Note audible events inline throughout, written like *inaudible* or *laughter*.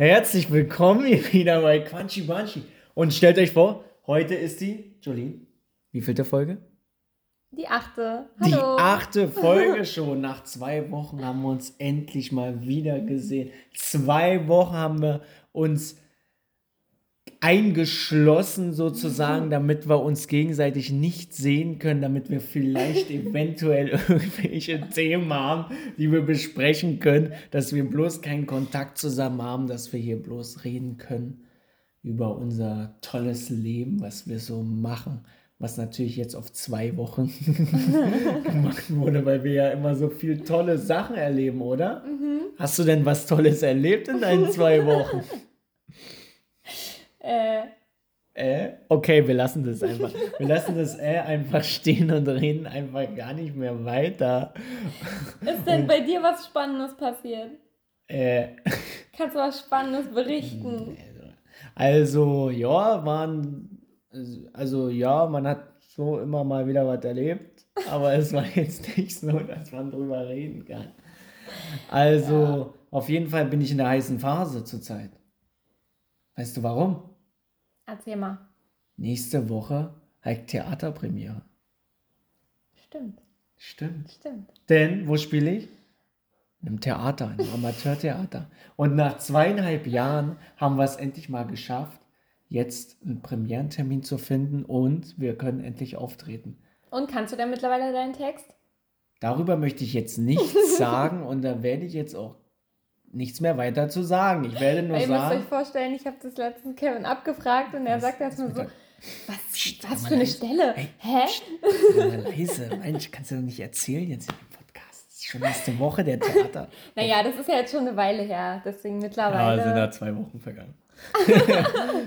Herzlich willkommen hier wieder bei Quanchi Banchi. Und stellt euch vor, heute ist die, Jolene, wie vielte Folge? Die achte. Die Hallo. achte Folge *laughs* schon. Nach zwei Wochen haben wir uns endlich mal wieder gesehen. Zwei Wochen haben wir uns eingeschlossen sozusagen, damit wir uns gegenseitig nicht sehen können, damit wir vielleicht *laughs* eventuell irgendwelche Themen haben, die wir besprechen können, dass wir bloß keinen Kontakt zusammen haben, dass wir hier bloß reden können über unser tolles Leben, was wir so machen, was natürlich jetzt auf zwei Wochen *laughs* gemacht wurde, weil wir ja immer so viel tolle Sachen erleben, oder? Hast du denn was Tolles erlebt in deinen zwei *laughs* Wochen? Äh, Äh? Okay, wir lassen das einfach. Wir lassen das äh einfach stehen und reden einfach gar nicht mehr weiter. ist denn bei dir was Spannendes passiert? Äh, Kannst du was Spannendes berichten? also, ja, waren, also ja, man hat so immer mal wieder was erlebt, aber es war jetzt nicht so, dass man drüber reden kann. Also, auf jeden Fall bin ich in der heißen Phase zurzeit. Weißt du warum? Erzähl mal. Nächste Woche halt Theaterpremiere. Stimmt, Stimmt. stimmt. Denn, wo spiele ich? Im Theater, im Amateurtheater. Und nach zweieinhalb Jahren haben wir es endlich mal geschafft, jetzt einen Premierentermin zu finden und wir können endlich auftreten. Und kannst du denn mittlerweile deinen Text? Darüber möchte ich jetzt nichts *laughs* sagen und da werde ich jetzt auch nichts mehr weiter zu sagen. Ich werde nur Weil ihr müsst euch sagen. vorstellen, ich habe das letztens Kevin abgefragt und er Was- sagt erstmal mit so, was, Psst, was für eine leise. Stelle? Hey, Hä? Mal leise. Mensch, kannst du doch nicht erzählen jetzt in dem Podcast. Das ist schon nächste Woche der Theater. *laughs* Naja, das ist ja jetzt schon eine Weile her, deswegen Ja, mittlerweile. sind da zwei Wochen vergangen. *laughs*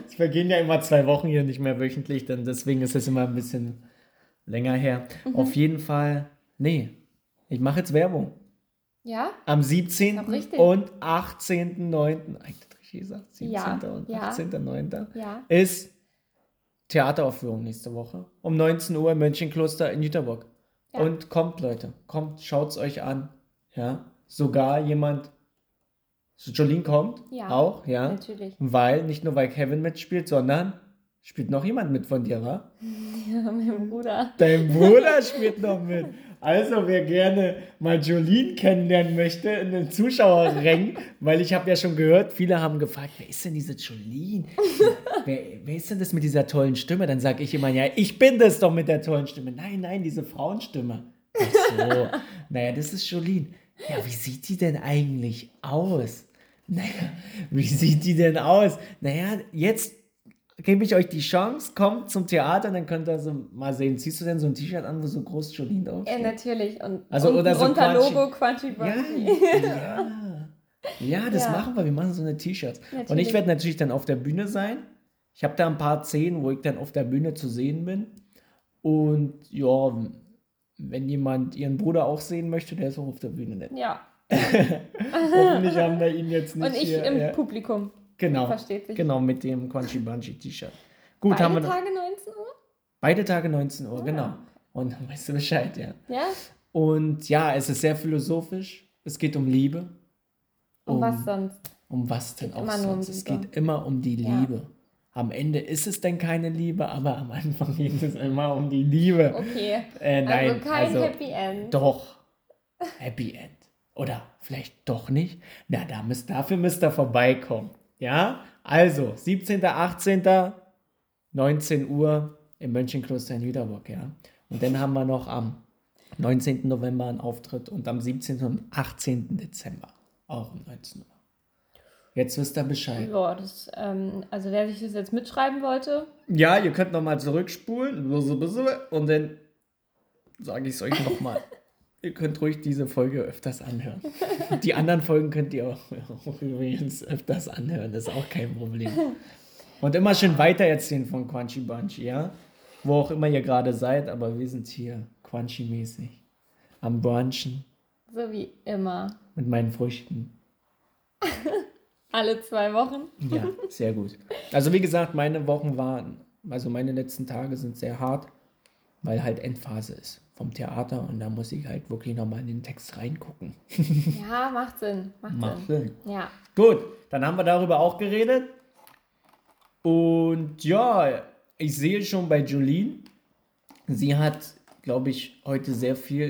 es vergehen ja immer zwei Wochen hier nicht mehr wöchentlich, dann deswegen ist es immer ein bisschen länger her. Mhm. Auf jeden Fall, nee, ich mache jetzt Werbung. Ja? Am 17. Ist doch richtig. und 18.09. Eigentlich richtig gesagt, 17. Ja, und ja. 18.09. Ja. ist Theateraufführung nächste Woche. Um 19 Uhr im Mönchenkloster in Jüterbock. Ja. Und kommt, Leute, kommt, schaut's euch an. Ja, sogar jemand, Jolene kommt, Ja, auch, ja. Natürlich. Weil, nicht nur weil Kevin mitspielt, sondern spielt noch jemand mit von dir, wa? *laughs* Ja, mein Bruder. Dein Bruder spielt noch mit. Also, wer gerne mal Jolene kennenlernen möchte in den Zuschauerrängen, *laughs* weil ich habe ja schon gehört, viele haben gefragt, wer ist denn diese Jolene? *laughs* wer, wer ist denn das mit dieser tollen Stimme? Dann sage ich immer, ja, ich bin das doch mit der tollen Stimme. Nein, nein, diese Frauenstimme. Ach so. *laughs* naja, das ist Jolene. Ja, wie sieht die denn eigentlich aus? Naja, wie sieht die denn aus? Naja, jetzt gebe ich euch die Chance, kommt zum Theater, dann könnt ihr so mal sehen. Ziehst du denn so ein T-Shirt an, wo so groß Jolene drauf Ja, natürlich. Und Also, unten oder so drunter Quatschi. Logo Quatschi Ja, ja. Ja, das *laughs* Ja. machen wir. Wir machen so eine T-Shirts. Und ich werde natürlich dann auf der Bühne sein. Ich habe da ein paar Szenen, wo ich dann auf der Bühne zu sehen bin. Und ja, wenn jemand ihren Bruder auch sehen möchte, der ist auch auf der Bühne. Nicht. Ja. *laughs* Hoffentlich haben wir ihn jetzt nicht Und ich hier. im ja. Publikum. Genau. Versteht sich. Genau, mit dem Quanchi Bunchi T-Shirt. Gut, Beide haben wir Tage 19 Uhr? beide Tage 19 Uhr, Ah. genau. Und dann weißt du Bescheid, ja. Ja? Und ja, es ist sehr philosophisch. Es geht um Liebe. Und was sonst? Um was denn auch nur um sonst? es geht immer um die Ja. Liebe. Am Ende ist es denn keine Liebe, aber am Anfang *laughs* geht es immer um die Liebe. Okay. Äh, nein, also kein also, Happy End. Doch. Happy End. Oder vielleicht doch nicht. Na, da müsst, dafür müsst ihr vorbeikommen. Ja? Also, 17., 18., 19 Uhr im Mönchenkloster in Jüterbock, ja. Und dann haben wir noch am 19. November einen Auftritt und am 17. und 18. Dezember auch um 19 Uhr. Jetzt wisst ihr Bescheid. Ja, das, ähm, also wer sich das jetzt mitschreiben wollte, Ja, ihr könnt nochmal zurückspulen und dann sage ich es euch nochmal. *laughs* ihr könnt ruhig diese Folge öfters anhören. Die anderen Folgen könnt ihr auch, auch übrigens öfters anhören, das ist auch kein Problem. Und immer schön weitererzählen von Quanchi Bunchi, ja? Wo auch immer ihr gerade seid, aber wir sind hier Quanchi-mäßig. Am Brunchen so wie immer, mit meinen Früchten. *laughs* alle zwei Wochen. Ja, sehr gut. Also wie gesagt, meine Wochen waren, also meine letzten Tage sind sehr hart, weil halt Endphase ist vom Theater und da muss ich halt wirklich nochmal in den Text reingucken. Ja, macht Sinn. Macht, Macht Sinn. Sinn. Ja. Gut, dann haben wir darüber auch geredet. Und ja, ich sehe schon bei Jolene, sie hat, glaube ich, heute sehr viel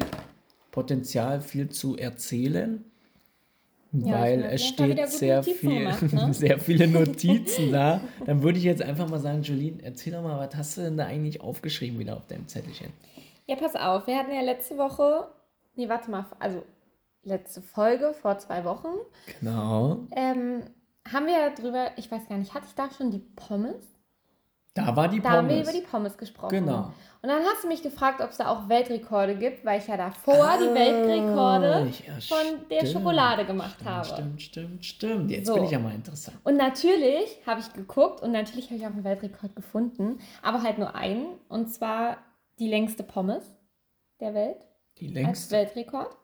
Potenzial, viel zu erzählen. Ja, weil es steht sehr, viel, gemacht, *laughs* ne? sehr viele *laughs* Notizen da. Dann würde ich jetzt einfach mal sagen, Jolene, erzähl doch mal, was hast du denn da eigentlich aufgeschrieben wieder auf deinem Zettelchen? Ja, pass auf. Wir hatten ja letzte Woche, nee, warte mal, also letzte Folge vor zwei Wochen, Genau. ähm, haben wir ja drüber, ich weiß gar nicht, hatte ich da schon die Pommes? Da war die Da haben wir Pommes. über die Pommes gesprochen. Genau. Und dann hast du mich gefragt, ob es da auch Weltrekorde gibt, weil ich ja davor die Weltrekorde Ah, ja, von der stimmt. Schokolade gemacht Stimmt, habe. Stimmt, stimmt, stimmt. Jetzt So. bin ich ja mal interessant. Und natürlich habe ich geguckt und natürlich habe ich auch einen Weltrekord gefunden, aber halt nur einen. Und zwar die längste Pommes der Welt Die als längste. Weltrekord.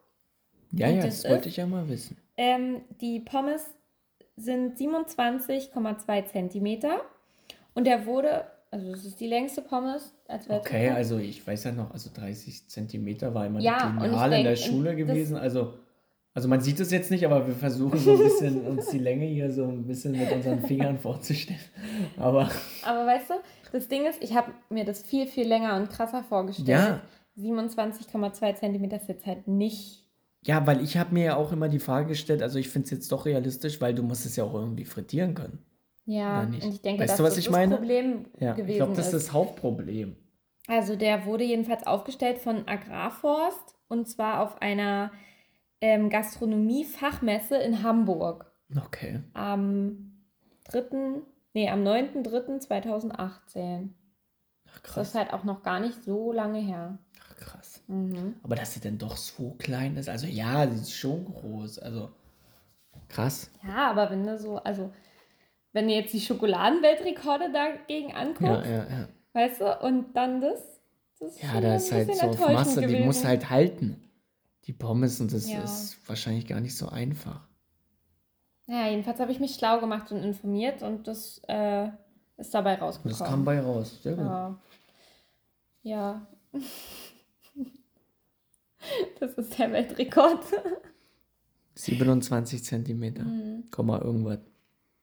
Ja, und ja, das das wollte ist- ich ja mal wissen. Ähm, die Pommes sind 27,2 Zentimeter und der wurde, also das ist die längste Pommes als Weltrekord. Okay, also ich weiß ja noch, also 30 Zentimeter war immer Ja, die Lineal in der Schule gewesen. Also, also man sieht es jetzt nicht, aber wir versuchen so ein bisschen *laughs* uns die Länge hier so ein bisschen mit unseren Fingern vorzustellen. Aber Aber weißt du, das Ding ist, ich habe mir das viel, viel länger und krasser vorgestellt. Ja. 27,2 Zentimeter ist jetzt halt nicht. ja, weil ich habe mir ja auch immer die Frage gestellt, also ich finde es jetzt doch realistisch, weil du musst es ja auch irgendwie frittieren können. Ja, und ich denke, Weißt dass du, was das ich das meine? Problem Ja, gewesen ich glaube, das ist ist. das Hauptproblem. Also der wurde jedenfalls aufgestellt von Agrarforst und zwar auf einer ähm, Gastronomie-Fachmesse in Hamburg Okay. am 3., nee, am 9.3.2018. Ach, Das krass. ist halt auch noch gar nicht so lange her. Ach, krass. Mhm. Aber dass sie denn doch so klein ist, also ja, sie ist schon groß. Also krass. Ja, aber wenn du so, also wenn du jetzt die Schokoladenweltrekorde dagegen anguckst, Ja, ja, ja. weißt du, und dann das, das ist Ja, schon da ein ist halt so auf Masse, die gewesen. muss halt halten. Die Pommes und das Ja. ist wahrscheinlich gar nicht so einfach. Ja, jedenfalls habe ich mich schlau gemacht und informiert und das äh, ist dabei rausgekommen. das kam bei raus. Sehr gut. Ja. Ja. *laughs* Das ist der Weltrekord. *laughs* 27 Zentimeter. Mhm. Komma irgendwas.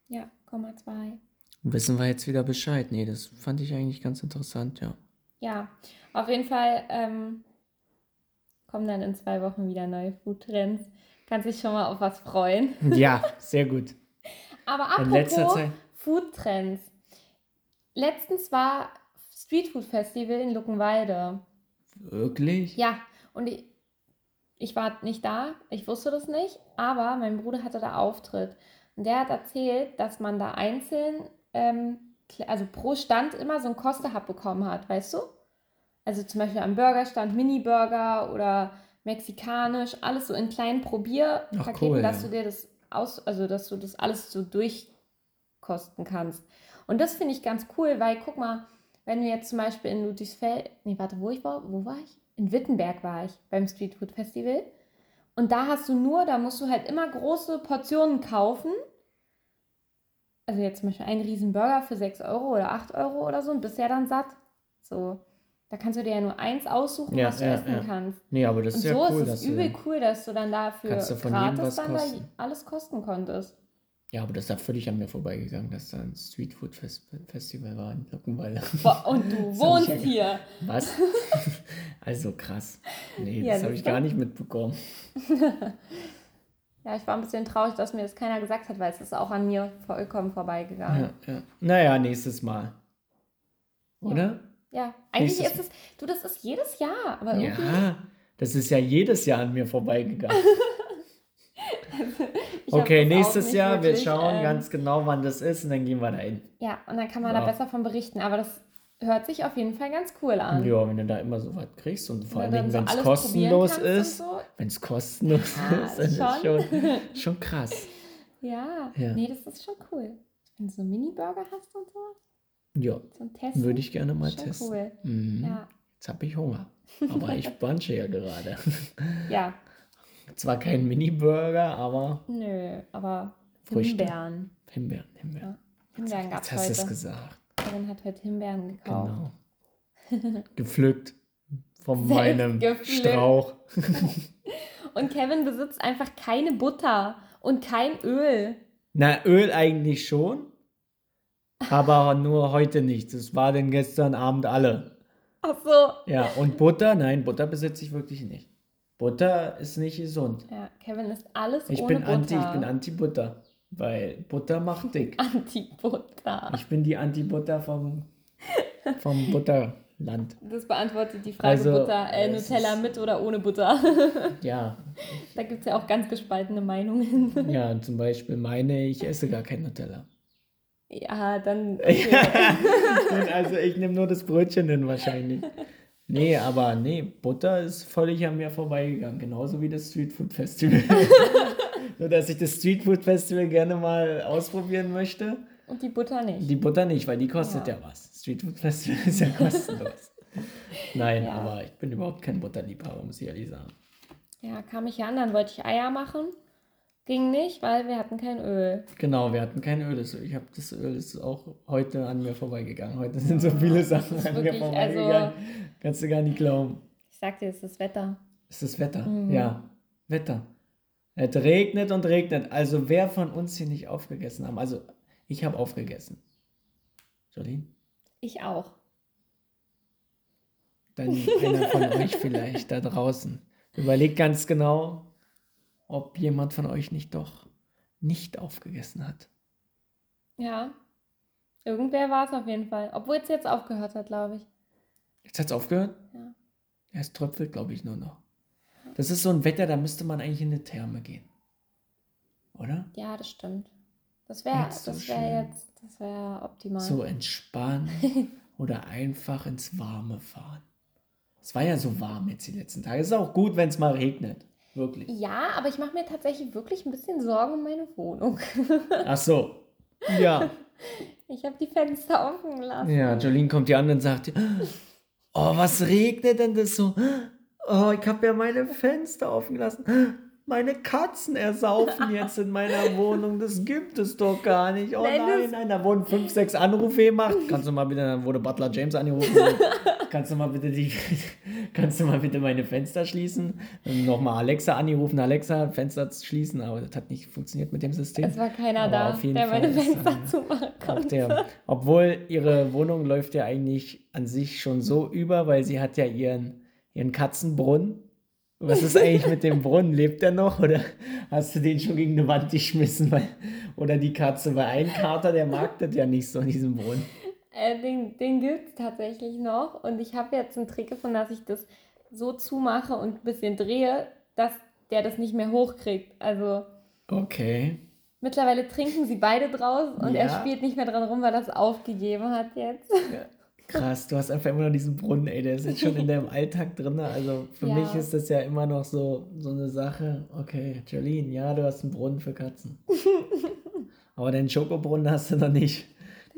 Ja, Komma zwei. Wissen wir jetzt wieder Bescheid? Nee, das fand ich eigentlich ganz interessant, ja. Ja, auf jeden Fall ähm, kommen dann in zwei Wochen wieder neue Foodtrends. Kannst dich schon mal auf was freuen. *laughs* Ja, sehr gut. Aber apropos. Foodtrends. Letztens war Street Food Festival in Luckenwalde. Wirklich? Ja, und ich, ich war nicht da, ich wusste das nicht, aber mein Bruder hatte da Auftritt. Und der hat erzählt, dass man da einzeln, ähm, also pro Stand immer so ein Kostehub bekommen hat, weißt du? Also zum Beispiel am Burgerstand Mini-Burger oder mexikanisch, alles so in kleinen Probierpaketen, cool, dass ja. du dir das aus, also dass du das alles so durchkosten kannst. Und das finde ich ganz cool, weil guck mal, wenn du jetzt zum Beispiel in Ludwigsfeld, nee, warte, wo ich war, wo war ich? In Wittenberg war ich beim Street Food Festival. Und da hast du nur, da musst du halt immer große Portionen kaufen. Also jetzt zum Beispiel einen riesen Burger für 6 Euro oder 8 Euro oder so und bist ja dann satt. So, da kannst du dir ja nur eins aussuchen, Ja, was du ja, essen ja. kannst. Nee, aber das Und ist ja so cool, ist dass es übel du. cool, dass du dann dafür gratis dann da alles kosten konntest. Ja, aber das ist ja völlig an mir vorbeigegangen, dass da ein Streetfood Fest Festival war in Luckenwalde. Boah, und du *laughs* wohnst ja- hier. *laughs* Was? *laughs* also krass. Nee, Ja, das habe ich gar nicht mitbekommen. Ja, ich war ein bisschen traurig, dass mir das keiner gesagt hat, weil es ist auch an mir vollkommen vorbeigegangen. Ja, ja. Naja, nächstes Mal. Oder? Ja, eigentlich Nächstes- ist es, du, das ist jedes Jahr, aber irgendwie, Ja, das ist ja jedes Jahr an mir vorbeigegangen. *laughs* hab Okay, nächstes Jahr, wir wirklich, schauen ähm, ganz genau, wann das ist und dann gehen wir da hin. Ja, und dann kann man Ja. da besser von berichten, aber das hört sich auf jeden Fall ganz cool an. Ja, wenn du da immer so was kriegst und vor allen Dingen, wenn es kostenlos ist, so. wenn es kostenlos Ah, ist, dann ist schon. schon, *laughs* schon krass. Ja. Ja. nee, das ist schon cool. Wenn du so Mini-Burger hast und so, Ja, zum Testen. würde ich gerne mal schon testen. cool. Mhm. Ja. Jetzt habe ich Hunger. Aber ich bunche ja gerade. *laughs* ja, Zwar kein Mini-Burger, aber nö, aber Früchte. Himbeeren. Himbeeren, Himbeeren. Ja, Himbeeren gab Jetzt es hast du es heute. gesagt. Karin hat heute Himbeeren gekauft. Genau. *laughs* Gepflückt. von meinem Selbstgepflückt. Strauch. *laughs* Und Kevin besitzt einfach keine Butter und kein Öl. Na, Öl eigentlich schon, aber nur heute nicht. Das war denn gestern Abend alle. Ach so. Ja, und Butter? Nein, Butter besitze ich wirklich nicht. Butter ist nicht gesund. Ja, Kevin ist alles Ich ohne bin Butter. anti, ich bin anti-Butter, weil Butter macht dick. *laughs* Anti-Butter. Ich bin die Anti-Butter vom, vom Butterland. Das beantwortet die Frage Also, Butter, äh, Nutella mit oder ohne Butter. *laughs* Ja, da gibt es ja auch ganz gespaltene Meinungen. ja, zum Beispiel meine, ich esse gar kein Nutella. Ja, dann. *laughs* Okay. also ich nehme nur das Brötchen hin wahrscheinlich. Nee, aber nee, Butter ist völlig an mir vorbeigegangen, genauso wie das Streetfood Festival. *laughs* nur dass ich das Streetfood Festival gerne mal ausprobieren möchte. Und die Butter nicht. Die Butter nicht, weil die kostet ja, Ja. was. Streetfood Festival ist ja kostenlos. Nein, Ja. aber ich bin überhaupt kein Butterliebhaber, muss ich ehrlich sagen. Ja, kam ich hier an, dann wollte ich Eier machen. Ging nicht, weil wir hatten kein Öl. Genau, wir hatten kein Öl. Das- Ich habe das Öl ist auch heute an mir vorbeigegangen. Heute sind so viele Sachen an mir wirklich, vorbeigegangen. also- Kannst du gar nicht glauben. Ich sagte, es ist das Wetter. Ist das Wetter? Mhm. Ja, Wetter. Es regnet und regnet. Also wer von uns hier nicht aufgegessen haben? Also ich habe aufgegessen. Jolene? Ich auch. Dann einer von *laughs* euch vielleicht da draußen. Überlegt ganz genau, ob jemand von euch nicht doch nicht aufgegessen hat. Ja. Irgendwer war es auf jeden Fall. Obwohl es jetzt aufgehört hat, glaube ich. Jetzt hat es aufgehört? Ja. Ja, es tröpfelt, glaube ich, nur noch. Das ist so ein Wetter, da müsste man eigentlich in eine Therme gehen. Oder? Ja, das stimmt. Das wäre Jetzt so das wäre schön. jetzt, das wäre optimal. So entspannen *laughs* oder einfach ins Warme fahren. Es war ja so warm jetzt die letzten Tage. Es ist auch gut, wenn es mal regnet. Wirklich. Ja, aber ich mache mir tatsächlich wirklich ein bisschen Sorgen um meine Wohnung. *laughs* Ach so. Ja. Ich habe die Fenster offen gelassen. Ja, Jolene kommt hier an und sagt, oh, was regnet denn das so? Oh, ich habe ja meine Fenster offen gelassen. Meine Katzen ersaufen *laughs* jetzt in meiner Wohnung. Das gibt es doch gar nicht. Oh Nein, nein, nein, da wurden fünf, sechs Anrufe gemacht. Kannst du mal bitte, dann wurde Butler James angerufen. *laughs* kannst du mal bitte die, kannst du mal bitte meine Fenster schließen? Dann nochmal Alexa angerufen, Alexa, Fenster schließen, aber das hat nicht funktioniert mit dem System. Es war keiner Aber da, auf jeden der meine Fall ist, Fenster ähm, zumachen konnte. der, obwohl ihre Wohnung läuft ja eigentlich an sich schon so über, weil sie hat ja ihren, ihren Katzenbrunnen. Was ist eigentlich mit dem Brunnen? Lebt der noch oder hast du den schon gegen eine Wand geschmissen? Weil, oder die Katze? Weil ein Kater, der mag das ja nicht so in diesem Brunnen. Äh, den den gibt es tatsächlich noch. Und ich habe jetzt einen Trick gefunden, dass ich das so zumache und ein bisschen drehe, dass der das nicht mehr hochkriegt. Also Okay. mittlerweile trinken sie beide draus und er Ja. spielt nicht mehr dran rum, weil er das aufgegeben hat jetzt. Krass, du hast einfach immer noch diesen Brunnen, ey, der ist jetzt schon in deinem Alltag drin. Also für Ja. mich ist das ja immer noch so, so eine Sache. Okay, Jolene, ja, du hast einen Brunnen für Katzen. *laughs* Aber deinen Schokobrunnen hast du noch nicht.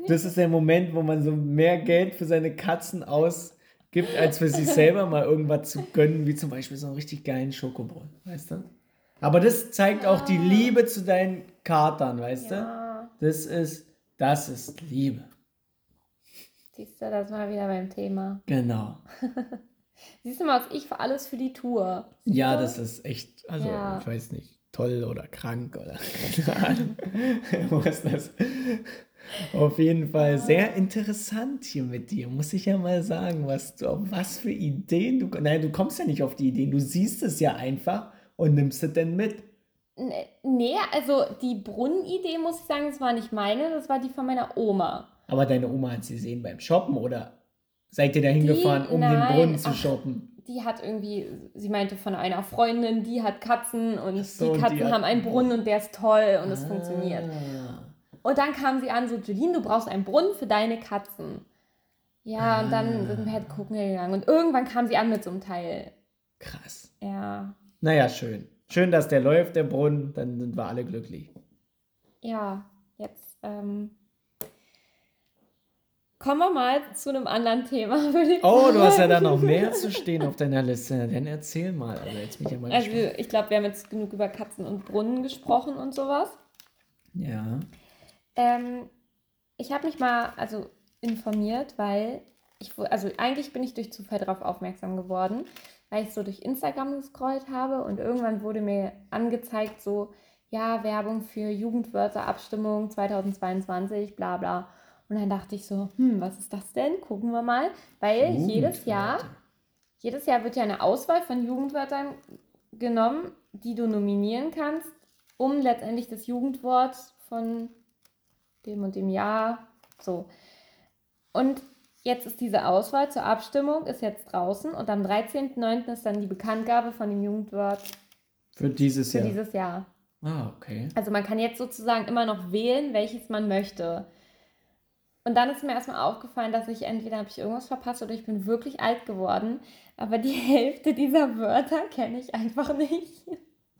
Das ist der Moment, wo man so mehr Geld für seine Katzen ausgibt, als für sich selber mal irgendwas zu gönnen, wie zum Beispiel so einen richtig geilen Schokobrunnen, weißt du? Aber das zeigt auch die Liebe zu deinen Katern, weißt Ja, du? Das ist, das ist Liebe. Siehst du, das war wieder beim Thema. Genau. *laughs* Siehst du mal, was ich für alles für die Tour. Siehst Ja, du? das ist echt, also Ja. ich weiß nicht, toll oder krank oder *laughs* *laughs* ist das? Auf jeden Fall sehr interessant hier mit dir, muss ich ja mal sagen, was du, auf was für Ideen du, nein, du kommst ja nicht auf die Ideen, du siehst es ja einfach und nimmst es denn mit. Nee, also die Brunnenidee, muss ich sagen, das war nicht meine, das war die von meiner Oma. Aber deine Oma hat sie gesehen beim Shoppen oder seid ihr da hingefahren, um den nein, Brunnen zu ach, shoppen? Die hat irgendwie, sie meinte von einer Freundin, die hat Katzen und so, die die Katzen hat- haben einen Brunnen und der ist toll und es funktioniert. Ah. Und dann kam sie an, so, Julien, du brauchst einen Brunnen für deine Katzen. Ja, und dann sind wir halt gucken gegangen. Und irgendwann kam sie an mit so einem Teil. Krass. Ja, Naja, schön. Schön, dass der läuft, der Brunnen, dann sind wir alle glücklich. ja, jetzt ähm, kommen wir mal zu einem anderen Thema, *laughs* würde ich Oh, du hast ja da noch mehr zu stehen auf deiner Liste. Dann erzähl mal. Also jetzt bin ich ja mal Also gespannt. ich glaube, wir haben jetzt genug über Katzen und Brunnen gesprochen und sowas. Ja. Ähm, ich habe mich mal also informiert, weil ich, also eigentlich bin ich durch Zufall darauf aufmerksam geworden, weil ich so durch Instagram gescrollt habe und irgendwann wurde mir angezeigt, so, ja, Werbung für Jugendwörter, Abstimmung 2022, bla bla. Und dann dachte ich so, hm, was ist das denn? Gucken wir mal. Weil jedes Jahr, jedes Jahr wird ja eine Auswahl von Jugendwörtern genommen, die du nominieren kannst, um letztendlich das Jugendwort von dem und dem Jahr so. Und jetzt ist diese Auswahl zur Abstimmung, ist jetzt draußen und am 13.09. ist dann die Bekanntgabe von dem Jugendwort Für dieses für Jahr. dieses Jahr. Ah, okay. Also man kann jetzt sozusagen immer noch wählen, welches man möchte. Und dann ist mir erstmal aufgefallen, dass ich entweder habe ich irgendwas verpasst oder ich bin wirklich alt geworden. Aber die *laughs* Hälfte dieser Wörter kenne ich einfach nicht.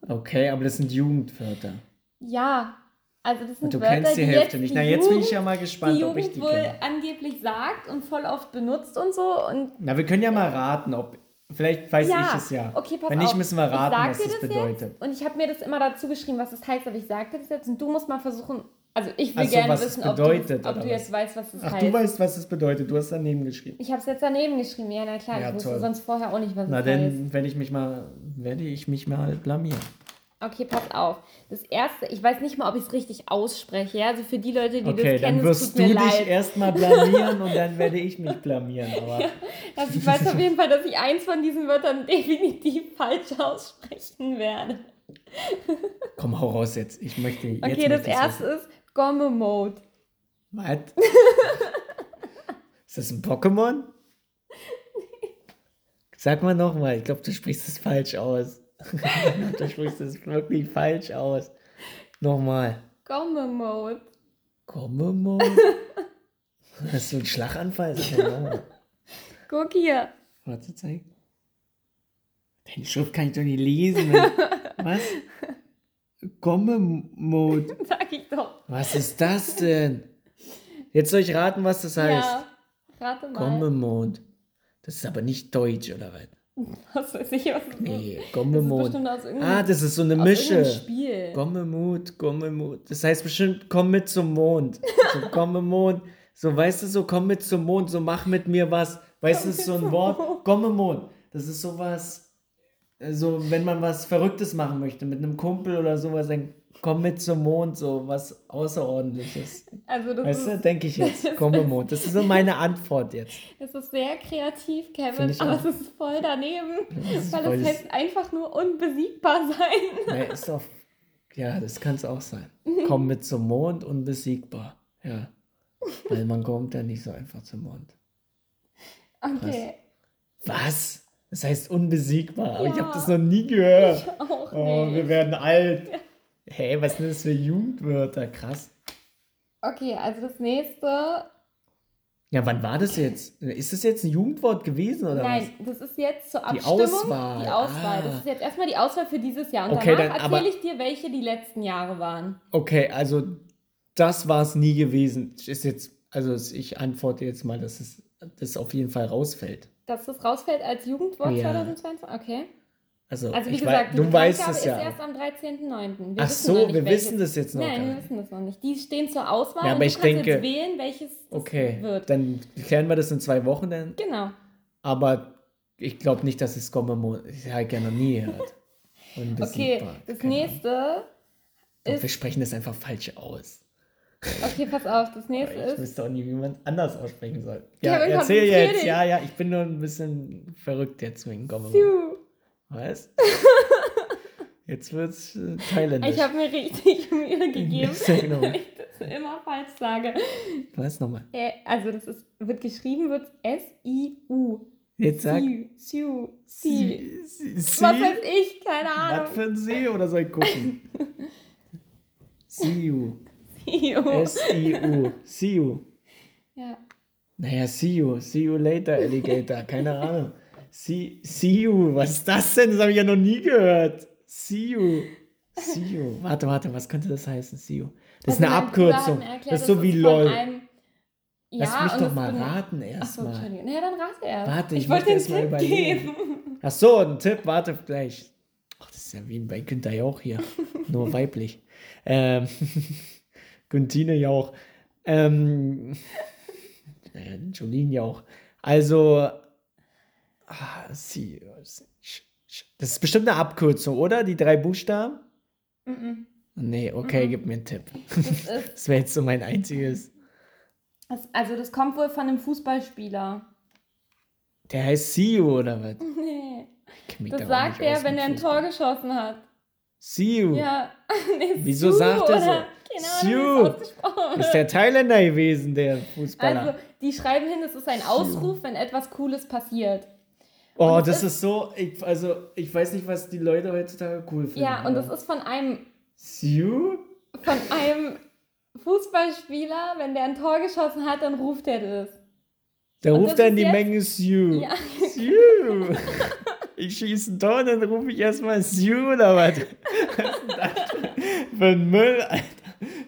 Okay, aber das sind Jugendwörter. Ja, also das sind Und du Wörter, kennst die die Hälfte nicht. die Na, jetzt bin ich Jugend- ja mal gespannt, ob ich Jugend die wohl kenne. angeblich sagt und voll oft benutzt und so. Und Na, wir können ja mal raten, ob. Vielleicht weiß ja, ich es ja. okay, pass Wenn nicht, auf. müssen wir raten, sag was dir das, das bedeutet. Jetzt, und ich habe mir das immer dazu geschrieben, was das heißt, aber ich sagte das jetzt und du musst mal versuchen. Also ich will Ach so, gerne was es wissen, ob, bedeutet, du, ob du jetzt weißt, was das Ach, heißt. du weißt, was das bedeutet. Du hast daneben geschrieben. Ich habe es jetzt daneben geschrieben, ja, na klar, Ja, ich wusste toll. sonst vorher auch nicht, was Na, es heißt. dann werde ich mich mal, werde ich mich mal blamieren. Okay, pass auf. Das erste, ich weiß nicht mal, ob ich es richtig ausspreche, ja, also für die Leute, die Okay, das dann kennen, es wirst tut du mir dich erstmal blamieren und dann werde ich mich blamieren. *laughs* Aber Also ich weiß auf jeden Fall, dass ich eins von diesen Wörtern *laughs* definitiv falsch aussprechen werde. komm, hau raus jetzt. Ich möchte jetzt. Okay, das erste ist Gomme-Mode. Was? Ist das ein Pokémon? Sag mal nochmal. Ich glaube, du sprichst es falsch aus. *laughs* Du sprichst es wirklich falsch aus. Nochmal. Gomme-Mode. Komme mal. *laughs* Hast du einen Schlaganfall? Guck hier. Warte, zeig. Deine Schrift kann ich doch nicht lesen. Mann. *laughs* Was? Gomme-Mode. Sag ich doch. Was ist das denn? Jetzt soll ich raten, was das heißt. Ja, rate mal. Gomme-Mode. Das ist aber nicht Deutsch, oder was? Was weiß ich, was das ist. Nee, aus irgendeinem, Ah, das ist so eine Mische. Spiel. Gomme-Mut, Gomme-Mut. Das heißt bestimmt, komm mit zum Mond. So, *laughs* komme Mond. So, weißt du, so, komm mit zum Mond, so, mach mit mir was. Weißt du, das ist so ein Wort. Komme Mond. Das ist sowas, äh, so, wenn man was Verrücktes machen möchte, mit einem Kumpel oder sowas, dann komm mit zum Mond, so was Außerordentliches. Also das Weißt du, ist, denke ich jetzt. *laughs* Komme Mond. Das ist so meine Antwort jetzt. das ist sehr kreativ, Kevin, ich aber auch. es ist voll daneben. ist weil voll es das- heißt einfach nur unbesiegbar sein. Ja, ist doch, ja, das kann es auch sein. Komm mit zum Mond, unbesiegbar. Ja. Weil man kommt ja nicht so einfach zum Mond. Okay, Was? Das heißt unbesiegbar, aber ich Ja. habe das noch nie gehört. auch Oh, wir nicht. werden alt. Hey, was sind das für Jugendwörter? Krass. Okay, also das nächste. Ja, wann war das jetzt? Ist das jetzt ein Jugendwort gewesen oder Nein, das ist jetzt zur Die Abstimmung. Auswahl. Die Auswahl. Ah. Das ist jetzt erstmal die Auswahl für dieses Jahr. Und Okay, danach erzähle ich dir, welche die letzten Jahre waren. was? Okay, also das war es nie gewesen. Ist jetzt, also ich antworte jetzt mal, dass es das auf jeden Fall rausfällt. Dass das rausfällt als Jugendwort Ja. 2022? Okay. Also, Also wie ich gesagt, wei- die du weißt es ist ja. erst am 13.09. Wir Ach so, wir welches- wissen das jetzt noch Nein, wir wissen das noch nicht. Die stehen zur Auswahl Ja, und aber ich denke- jetzt wählen, welches Okay, wird. dann klären wir das in zwei Wochen dann. Genau. Aber ich glaube nicht, dass es Gomme Ich habe ja noch nie gehört. *laughs* Okay, Unbesiegbar. das nächste Doch, ist- wir sprechen das einfach falsch aus. Okay, pass auf, das *laughs* nächste Ich ist. wüsste auch nie, wie man es anders aussprechen soll. Ja, Kevin, erzähl jetzt. Ja, ja, ich bin nur ein bisschen verrückt jetzt wegen Gomme Was? Jetzt wird's äh, thailändisch. Ich habe mir richtig *laughs* Mühe gegeben, noch mal. weil ich das immer falsch sage. Was nochmal? Äh, Also das ist, wird geschrieben, wird S-I-U. Jetzt sag. Sue, Sue, Sie. Was weiß ich? Keine Was Ahnung. für ein See oder soll ich gucken? See you. Sue. S-I-U. See you. Ja. Naja, see you. See you later, Alligator. Keine Ahnung. See, see you. Was ist das denn? Das habe ich ja noch nie gehört. See you. See you. Warte, warte, was könnte das heißen? See you. Das ist Also eine Bruder hat Abkürzung. erklärt, Das ist so wie LOL. einem- Lass Ja, mich doch mal raten Achso, erstmal. Entschuldigung. Ja, dann rate erst. Warte, ich ich wollte den mal Tipp geben. Ach so, ein Tipp, warte gleich. Ach, das ist ja wie bei Günther Jauch hier. *laughs* Nur weiblich. Ähm, *laughs* Güntine Jauch. Ähm, äh, *laughs* Jolene Jauch. Also, ah, sie, das ist bestimmt eine Abkürzung, oder? Die drei Buchstaben? Mhm. Nee, okay, Mhm. gib mir einen Tipp. Das *laughs* Das wäre jetzt so mein einziges. das, also das kommt wohl von einem Fußballspieler. Der heißt Siu oder was? *laughs* Nee. Das sagt er, wenn er ein. Tor geschossen hat. Siu. Ja. *laughs* Nee, Wieso Su sagt er so? wie Siu. Ist der Thailänder gewesen, der Fußballer. Also, die schreiben hin, es ist ein Ausruf, wenn etwas Cooles passiert. Oh, und es das ist- ist so, ich, also ich weiß nicht, was die Leute heutzutage cool finden. Ja, und das ist von einem, Siu? von einem Fußballspieler, wenn der ein Tor geschossen hat, dann ruft er das. Da Und ruft das dann die jetzt- Menge Siu. Ja. Siu. Ich schieße ein Tor, dann rufe ich erstmal Siu oder was? Was ist das für ein Müll, Alter?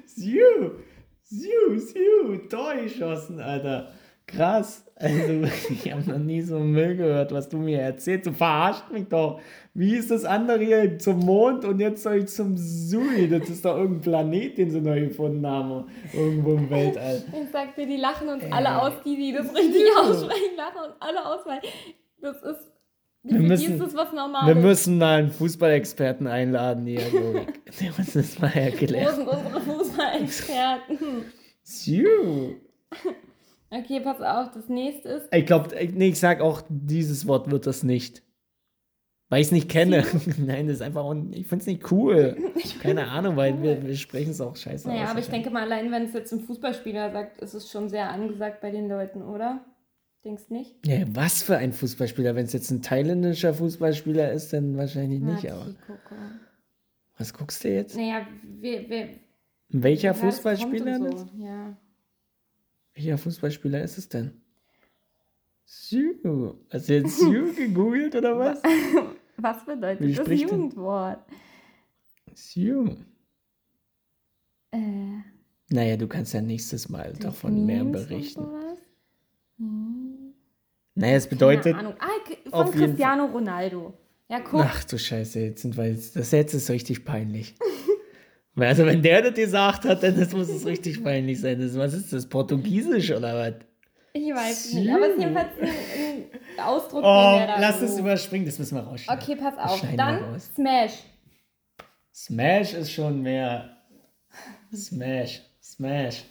Siu. Siu, Siu. Tor geschossen, Alter. Krass. Also, *laughs* ich habe noch nie so Müll gehört, was du mir erzählst. Du verarscht mich doch. Wie ist das andere hier zum Mond und jetzt soll ich zum Sui? Das ist doch irgendein Planet, den sie neu gefunden haben. Irgendwo im Weltall. *laughs* Ich sag dir, die lachen uns Ey. alle aus, die, die das richtig aussprechen, lachen uns alle aus, weil das ist, Wir müssen- ist das was Wir Normales. müssen mal einen Fußballexperten einladen hier. *laughs* Der uns das mal Wo erklärt. sind unsere Fußballexperten? Siu. Okay, pass auf, das nächste ist Ich glaube, nee, ich sag auch, dieses Wort wird das nicht. Weil ich es nicht kenne. *laughs* Nein, das ist einfach, un ich finde es nicht cool. *laughs* Keine Ahnung, weil wir, wir sprechen es auch scheiße Naja, aus. aber ich denke mal, allein wenn es jetzt ein Fußballspieler sagt, ist es schon sehr angesagt bei den Leuten, oder? Denkst nicht? Ja, was für ein Fußballspieler? Wenn es jetzt ein thailändischer Fußballspieler ist, dann wahrscheinlich nicht. Na, Aber Kiko. was guckst du jetzt? Naja, wir, wir, Welcher ja, Fußballspieler das? so. Ja. Welcher Fußballspieler ist es denn? Siu. Hast du jetzt Siu *laughs* gegoogelt oder was? *laughs* Was bedeutet Wie das Jugendwort? Siu. Äh, Naja, du kannst ja nächstes Mal davon mehr berichten. Hm. Naja, es bedeutet. Keine Ahnung. Ah, von Cristiano Ronaldo. Ja, guck. Ach du Scheiße, jetzt sind wir jetzt. Das jetzt ist richtig peinlich. *laughs* Also, wenn der das gesagt hat, dann das muss es richtig peinlich sein. Das, was ist das? Portugiesisch oder was? Ich weiß nicht, aber es ist jedenfalls ein, ein Ausdruck, Oh, lass es überspringen, das müssen wir rausschneiden. Okay, pass auf. Dann. Smash. Smash ist schon mehr. Smash, Smash.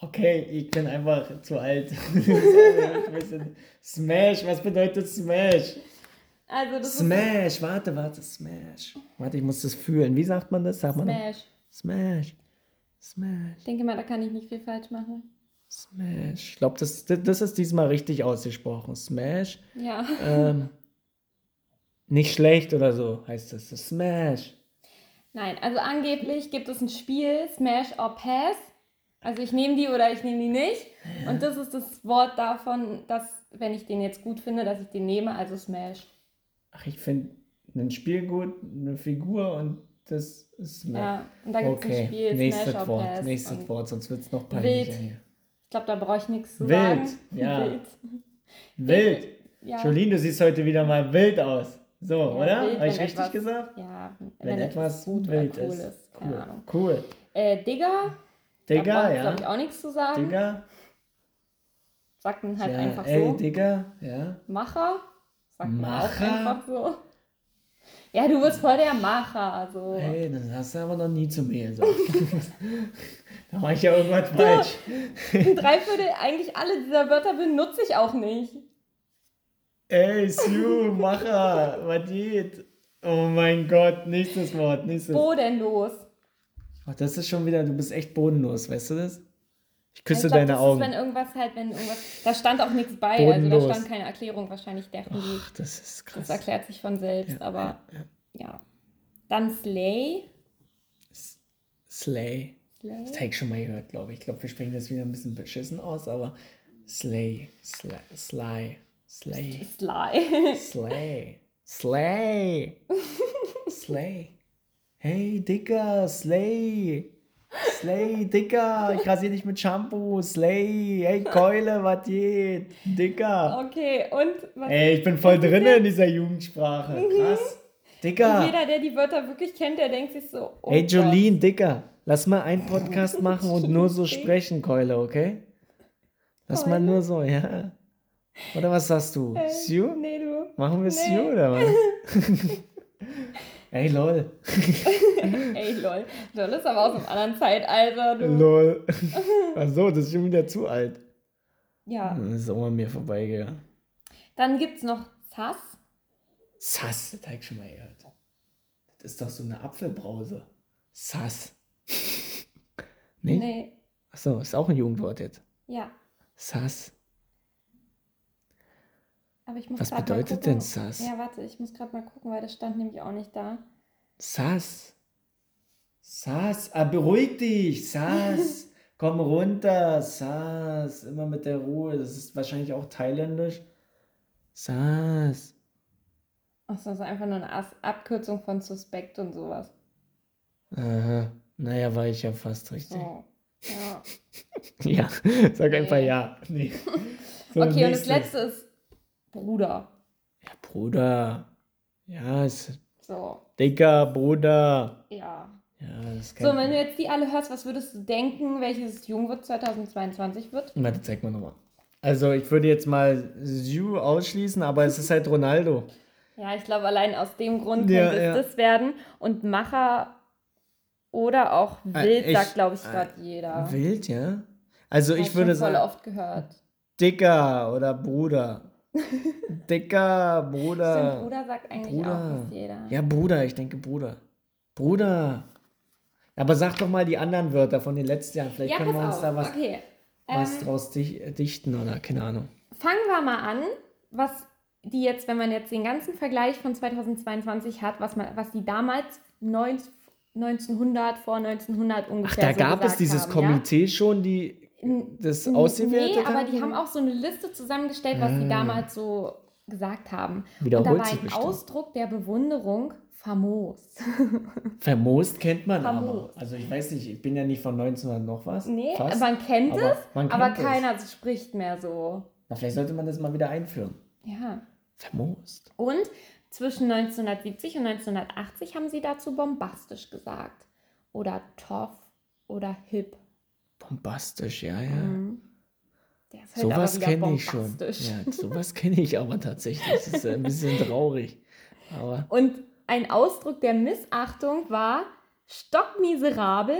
Okay, ich bin einfach zu alt. *laughs* Smash, was bedeutet Smash? Also Smash, warte, warte, Smash. Warte, ich muss das fühlen. Wie sagt man das? Sagt ist man Smash. Smash. Ich denke mal, da kann ich nicht viel falsch machen. Smash. Ich glaube, das, das ist diesmal richtig ausgesprochen. Smash. Ja. Ähm, nicht schlecht oder so heißt das. das Smash. Nein, also angeblich gibt es ein Spiel, Smash or Pass. Also ich nehme die oder ich nehme die nicht. Und das ist das Wort davon, dass, wenn ich den jetzt gut finde, dass ich den nehme, also Smash. Ach, ich finde ein Spiel gut, eine Figur und das ist Smash. Ja, und da gibt es okay, ein Spiel, nächstes Smash or Wort. Nächstes Wort, sonst wird es noch peinlicher Wild. Ich glaube, da brauche ich nichts zu Wild, sagen. *laughs* ja. Wild. Wild. Ja. Jolene, du siehst heute wieder mal wild aus. So, Ja, oder? Habe ich richtig etwas- gesagt? Ja, wenn, Wenn, etwas gut wild cool ist. ist. Cool. Cool. Äh, Digga, da Digga, brauche ich, ja. glaube ich, auch nichts zu sagen. Digga. Sagt man halt ja, einfach ey, so. Digga, ja. Macher? Sagt man auch Macher? einfach so. Ja, du bist voll der Macher. Also. Hey, das hast du aber noch nie zu mir gesagt. *laughs* da mache ich ja irgendwas falsch. Ein Dreiviertel, eigentlich alle dieser Wörter benutze ich auch nicht. Ey, Sue, Macher, was geht? Oh mein Gott, nächstes Wort, nächstes. Bodenlos. Ach, das ist schon wieder, du bist echt bodenlos, weißt du das? Ich küsse ich glaub, deine das Augen. Ist, wenn irgendwas halt, wenn irgendwas. Da stand auch nichts bei, also Bodenlos. da stand keine Erklärung. Wahrscheinlich dachten die, Ach, das ist krass. das erklärt sich von selbst, Ja, aber ja, ja. ja. Dann Slay. Slay. Slay. Das habe ich schon mal gehört, glaube ich. Ich glaube, wir sprechen das wieder ein bisschen beschissen aus, aber Slay. Slay. Sly. Slay. Sly. Slay. Slay. *laughs* Slay. Hey, Dicker, Slay. Slay, Dicker. Ich rasiere dich mit Shampoo. Slay. Hey, Keule, was geht? Dicker. Okay, und was Ey, ich bin voll drin in dieser Jugendsprache. Krass. Und Dicker. jeder, der die Wörter wirklich kennt, der denkt sich so, oh Hey, Gott. Jolene, Dicker. Lass mal einen Podcast *laughs* machen und nur so sprechen, Keule, okay? Lass mal Keule? nur so, ja. Oder was sagst du? Äh, Sue? Nee, du. Machen wir nee. Sue oder was? *laughs* Ey, lol. *laughs* Ey, lol. Lol ist aber aus einem anderen Zeitalter, du. Lol. Achso, das ist schon wieder zu alt. Ja. Das ist auch an mir vorbeigegangen. Dann gibt's noch Sass. Sass, das habe ich schon mal gehört. Das ist doch so eine Apfelbrause. Sass. *laughs* nee? Nee. Achso, ist auch ein Jugendwort jetzt. Ja. Sass. Aber ich muss Was bedeutet denn Sass? Ja, warte, ich muss gerade mal gucken, weil das stand nämlich auch nicht da. Sass. Sass. Ah, beruhig dich. Sass. *laughs* Komm runter. Sass. Immer mit der Ruhe. Das ist wahrscheinlich auch thailändisch. Sass. Achso, das ist einfach nur eine As Abkürzung von Suspekt und sowas. Aha. Naja, war ich ja fast richtig. So. Ja. *laughs* Ja, sag einfach Nee. ja. Nee. *laughs* So, Okay, und das nächstes. letzte ist Bruder. Ja, Bruder. Ja, ist So, dicker Bruder. ja. Ja, das So, kennt wenn du jetzt die alle hörst, was würdest du denken, welches Jugendwort 2022 wird? Warte, zeig mal nochmal. Also, ich würde jetzt mal Ju ausschließen, aber es ist halt Ronaldo. *laughs* Ja, ich glaube, allein aus dem Grund Ja, könnte es ja. das werden. Und Macher oder auch Äh, Wild ich- sagt, glaube ich, äh, gerade jeder. Wild, ja? Also, Hab ich würde schon voll sagen, oft gehört. dicker oder Bruder. Dicker Stimmt, Bruder. Bruder sagt eigentlich Bruder. auch fast jeder. Ja, Bruder, ich denke Bruder. Bruder. Aber sag doch mal die anderen Wörter von den letzten Jahren. Vielleicht Ja, können wir uns auf. da was, okay. was Ähm, draus dich- dichten oder keine Ahnung. fangen wir mal an, was die jetzt, wenn man jetzt den ganzen Vergleich von 2022 hat, was, man, was die damals 19, 1900, vor 1900 Ach, ungefähr da so gab es dieses haben, Komitee schon, die Ja? Das ausgewertet Nee, aber haben? die haben auch so eine Liste zusammengestellt, was sie Ah. damals so gesagt haben. Und da Wiederholt war ein bestimmt. Ausdruck der Bewunderung famos. *laughs* Vermoost kennt man aber. Famos. Also ich weiß nicht, ich bin ja nicht von 1900 noch was. Nee, fast. man kennt Aber es, man aber kennt es. keiner spricht mehr so. Na, vielleicht sollte man das mal wieder einführen. Ja. Vermoost. Und zwischen 1970 und 1980 haben sie dazu bombastisch gesagt. Oder tough oder hip. Bombastisch, ja, ja. Mhm. Halt sowas kenne ich schon. Ja, sowas kenne ich aber tatsächlich. Das ist ein bisschen *laughs* traurig. Aber Und ein Ausdruck der Missachtung war stockmiserabel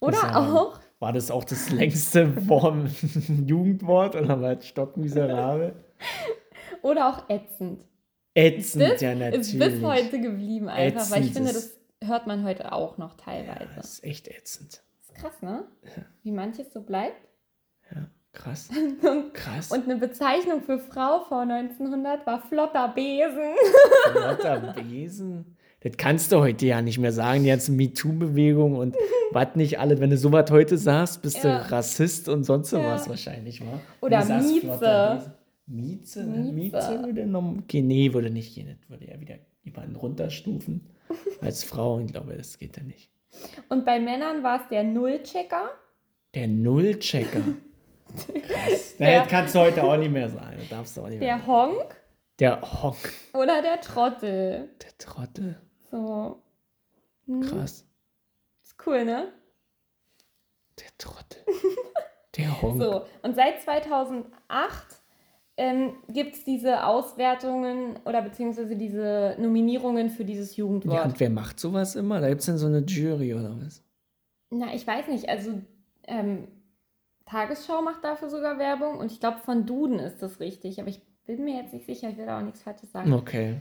oder ja- auch war das auch das längste Form *laughs* Jugendwort oder war es stockmiserabel? *laughs* oder auch ätzend. Ätzend, Das ja, natürlich. ist bis heute geblieben einfach, weil ich Ätzend finde, das hört man heute auch noch teilweise. Das ist echt ätzend. Krass, ne? Wie manches so bleibt. Ja, krass. *laughs* Und, Krass. und eine Bezeichnung für Frau vor 1900 war flotter Besen. Flotter Besen. Das kannst du heute ja nicht mehr sagen, die ganze MeToo-Bewegung und *laughs* was nicht alles. Wenn du sowas heute sagst, bist Ja. du Rassist und sonst Ja. sowas wahrscheinlich, wa? Oder Mieze. Mieze? Mieze. Mieze würde noch. Okay, nee, würde nicht gehen. Das würde ja wieder jemanden runterstufen. *laughs* Als Frau, ich glaube, das geht ja nicht. Und bei Männern war es der Nullchecker. Der Nullchecker. Krass. *laughs* Der- das kannst du heute auch nicht mehr sagen. Das darfst du auch nicht mehr. Der Honk Der Honk. oder der Trottel. Der Trottel. So. Hm, Krass. Ist cool, ne? Der Trottel. Der Honk. *laughs* So, und seit 2008 ähm, gibt es diese Auswertungen oder beziehungsweise diese Nominierungen für dieses Ja, Jugendwort. und wer macht sowas immer? Da gibt es dann so eine Jury oder was? Na, ich weiß nicht, also ähm, Tagesschau macht dafür sogar Werbung und ich glaube von Duden ist das richtig, aber ich bin mir jetzt nicht sicher, ich will da auch nichts Falsches sagen. Okay.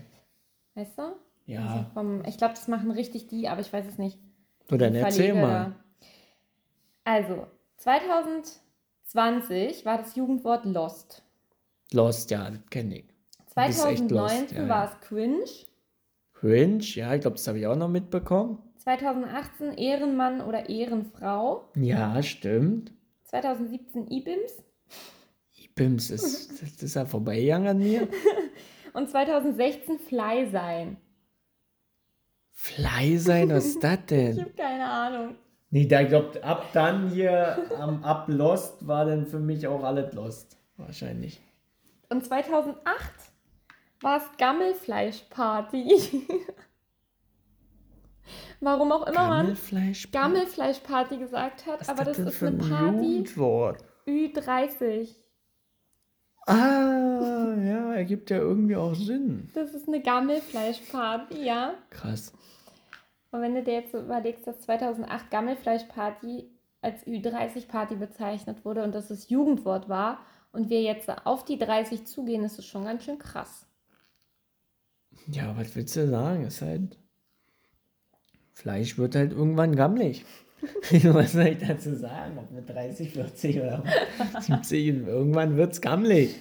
Weißt du? Also Ja. vom, ich glaube, das machen richtig die, aber ich weiß es nicht. So, dann erzähl mal. Also, 2020 war das Jugendwort Lost. Lost, ja, das kenne ich. Du bist echt 2019 lost, ja, war es Cringe. Cringe, ja, ich glaube, das habe ich auch noch mitbekommen. 2018 Ehrenmann oder Ehrenfrau. Ja, stimmt. 2017 IBIMS. Bims, ist, *laughs* das ist ja vorbeigegangen an mir. *laughs* Und 2016 Fly sein. Fly sein, was ist das *laughs* Ich denn? habe keine Ahnung. Nee, da glaubt, ab dann hier, am ab Lost war dann für mich auch alles Lost. Wahrscheinlich. Und 2008 war es Gammelfleischparty. *laughs* Warum auch immer man Gammelfleisch? Gammelfleischparty gesagt hat, Was aber das ist eine ein Party Jugendwort? Ü30. Ah, ja, ergibt ja irgendwie auch Sinn. Das ist eine Gammelfleischparty, ja. Krass. Und wenn du dir jetzt so überlegst, dass 2008 Gammelfleischparty als Ü30-Party bezeichnet wurde und dass es Jugendwort war und wir jetzt auf die 30 zugehen, ist es schon ganz schön krass. Ja, was willst du sagen? Ist halt. Fleisch wird halt irgendwann gammelig. *laughs* *laughs* was soll ich dazu sagen? Ob mit 30, 40 oder *laughs* 70, irgendwann wird es gammelig.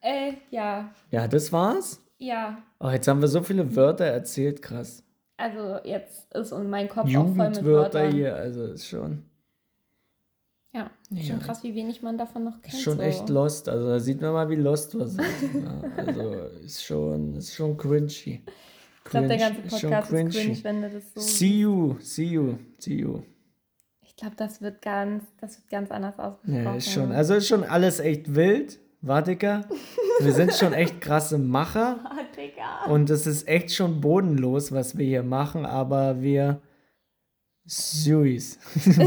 Äh, ja. Ja, das war's? Ja. Oh, jetzt haben wir so viele Wörter erzählt, krass. Also jetzt ist und mein Kopf auch voll mit Jugendwörter Wörtern. hier, also ist schon, Ja, Ja. schon krass, wie wenig man davon noch kennt. ist schon so. echt lost. Also da sieht man mal, wie lost wir sind. also ist schon, ist schon cringy. Ich glaube, der ganze ist Podcast ist cringy. cringe, wenn du das so. See you, see you, see you. Ich glaube, das wird ganz, das wird ganz anders ausgesprochen. Ja, ist schon, also ist schon alles echt wild. Wartiger. Wir sind schon echt krasse Macher. *laughs* Digga. Und es ist echt schon bodenlos, was wir hier machen, aber wir süß. *laughs*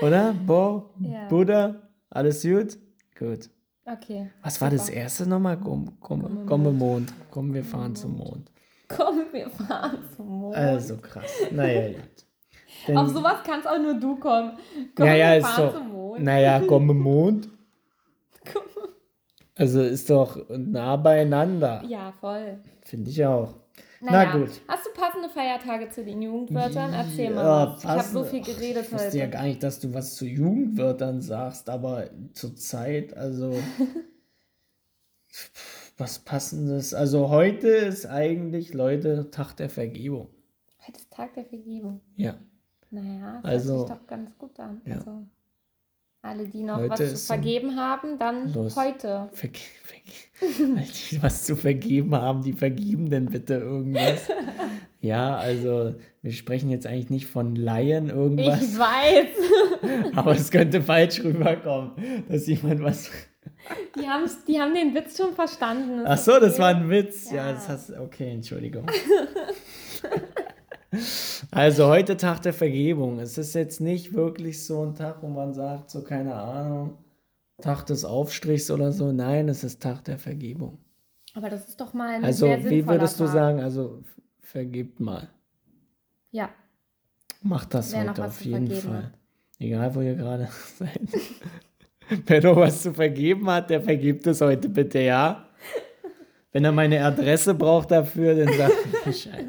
Oder? Bo, Ja. Buddha, alles gut? Gut. Okay. Was war das Super. erste nochmal? Komm, komm, Komm, komm, Mond. Komm, wir fahren zum Mond. Komm, wir fahren zum Mond. Also krass. Naja, gut. Auf sowas kannst auch nur du kommen. Komm, naja, wir ist fahren doch. zum Mond. Naja, komm Mond. *laughs* Komm. Also ist doch nah beieinander. Ja, voll. Finde ich auch. Naja, Na gut. Hast du passende Feiertage zu den Jugendwörtern? Erzähl mal Ja. Ich habe so viel geredet Ich wusste ja heute. gar nicht, dass du was zu Jugendwörtern sagst, aber zur Zeit, also *laughs* was passendes. Also heute ist eigentlich, Leute, Tag der Vergebung. Heute ist Tag der Vergebung. Ja. Naja, das Also- hört sich doch ganz gut an. Ja. Also, alle, die noch Heute was zu vergeben haben, dann Los. heute. Verge *laughs* die was zu vergeben haben, die vergeben denn bitte irgendwas. *laughs* Ja, also wir sprechen jetzt eigentlich nicht von Laien irgendwas, Ich weiß. *laughs* aber es könnte falsch rüberkommen, dass jemand was. Die, haben's, die haben den Witz schon verstanden. Ach so, das okay. war ein Witz. Ja, Ja. das hast okay, Entschuldigung. Also heute Tag der Vergebung. Es ist jetzt nicht wirklich so ein Tag, wo man sagt, so keine Ahnung, Tag des Aufstrichs oder so. Nein, es ist Tag der Vergebung. Aber das ist doch mal ein Also sehr wie würdest du Tag. sagen, also vergebt mal. Ja, Macht das Wer heute auf jeden Fall. hat. Egal, wo ihr gerade *laughs* seid. Wer noch was zu vergeben hat, der vergibt es heute bitte, ja? Wenn er meine Adresse braucht dafür, dann sagt er Bescheid.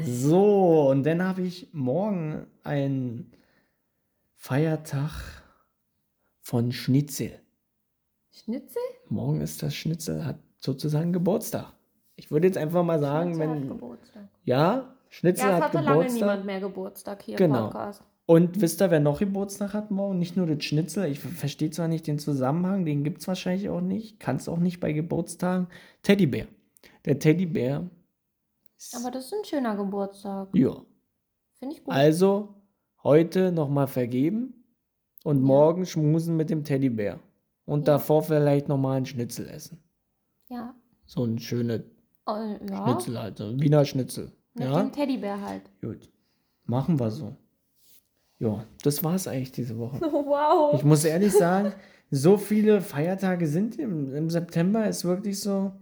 So, und dann habe ich morgen einen Feiertag von Schnitzel. Schnitzel? Morgen ist das Schnitzel, hat sozusagen Geburtstag. Ich würde jetzt einfach mal sagen, Schnitzel hat wenn. Geburtstag. Ja, Schnitzel Ja, es hat hatte lange Geburtstag. niemand mehr Geburtstag hier Genau. im Podcast. Und wisst ihr, wer noch Geburtstag hat morgen? Nicht nur das Schnitzel. Ich verstehe zwar nicht den Zusammenhang, den gibt es wahrscheinlich auch nicht. Kann es auch nicht bei Geburtstagen. Teddybär. Der Teddybär. Aber das ist ein schöner Geburtstag. ja. Finde ich gut. Also heute nochmal vergeben und morgen schmusen mit dem Teddybär. Und Ja. davor vielleicht nochmal ein Schnitzel essen. ja. So ein schöner Äh, ja. Schnitzel halt. So ein Wiener Schnitzel. Mit Ja, dem Teddybär halt. gut. Machen wir so. Ja, das war's eigentlich diese Woche. *laughs* Wow. Ich muss ehrlich sagen, so viele Feiertage sind im, im September, ist wirklich so.